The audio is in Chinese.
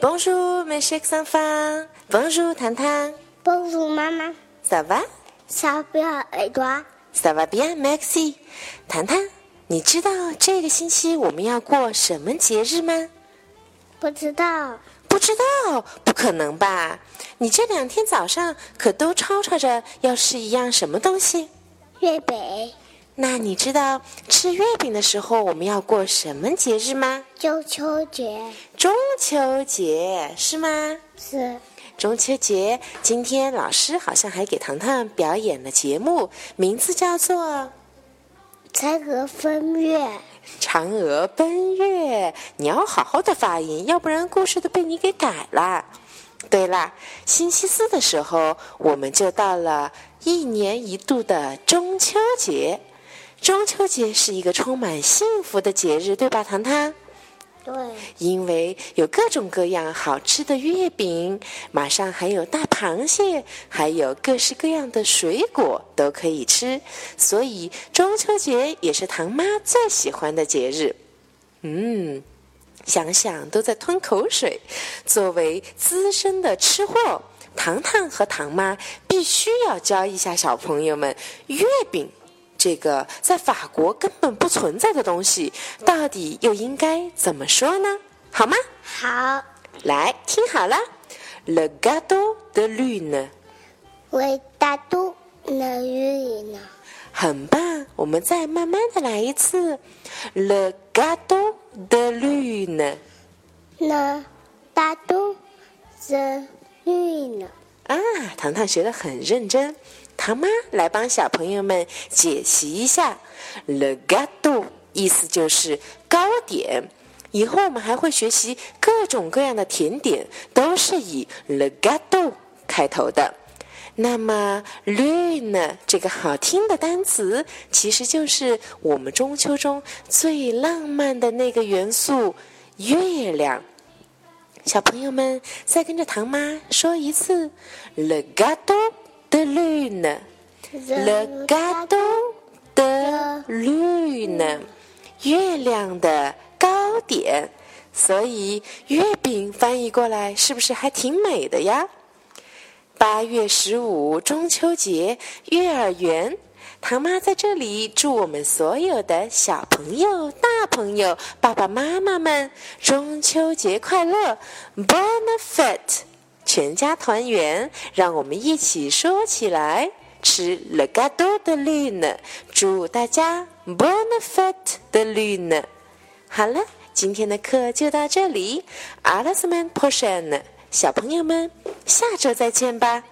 Bonjour, mes chers enfants. Bonjour, 糖糖。帮助妈妈 Ça va? 小表耳朵，Ça va bien, Maxi. 糖糖，你知道这个星期我们要过什么节日吗？不知道不知道，不可能吧？你这两天早上可都吵吵着要吃一样什么东西？月饼、那你知道吃月饼的时候我们要过什么节日吗？中秋节中秋节是吗？是中秋节，今天老师好像还给糖糖表演了节目，名字叫做嫦娥奔月，《嫦娥奔月》。你要好好的发音，要不然故事都被你给改了。对啦，星期四的时候，我们就到了一年一度的中秋节。中秋节是一个充满幸福的节日，对吧，糖糖？对，因为有各种各样好吃的月饼，马上还有大螃蟹，还有各式各样的水果都可以吃，所以中秋节也是糖妈最喜欢的节日。嗯，想想都在吞口水。作为资深的吃货，糖糖和糖妈必须要教一下小朋友们月饼。这个在法国根本不存在的东西，到底又应该怎么说呢？好吗？好，来，听好了，Le gâteau de lune，伟大都能雨呢，很棒。我们再慢慢的来一次，Le gâteau de lune。那大都的雨呢，啊，糖糖学的很认真。糖妈来帮小朋友们解析一下，le gato，意思就是糕点。以后我们还会学习各种各样的甜点，都是以 le gato 开头的。那么 lune 这个好听的单词，其实就是我们中秋中最浪漫的那个元素——月亮。小朋友们，再跟着糖妈说一次，le gato de lune，le gâteau de lune，月亮的糕点。所以月饼翻译过来是不是还挺美的呀？八月十五中秋节，幼儿园。唐妈在这里祝我们所有的小朋友、大朋友、爸爸妈妈们中秋节快乐！BONEFIT 全家团圆。让我们一起说起来，吃 le gâteau de lune，祝大家 Bonne fête de lune。好了，今天的课就到这里，Alasman portion，小朋友们，下周再见吧。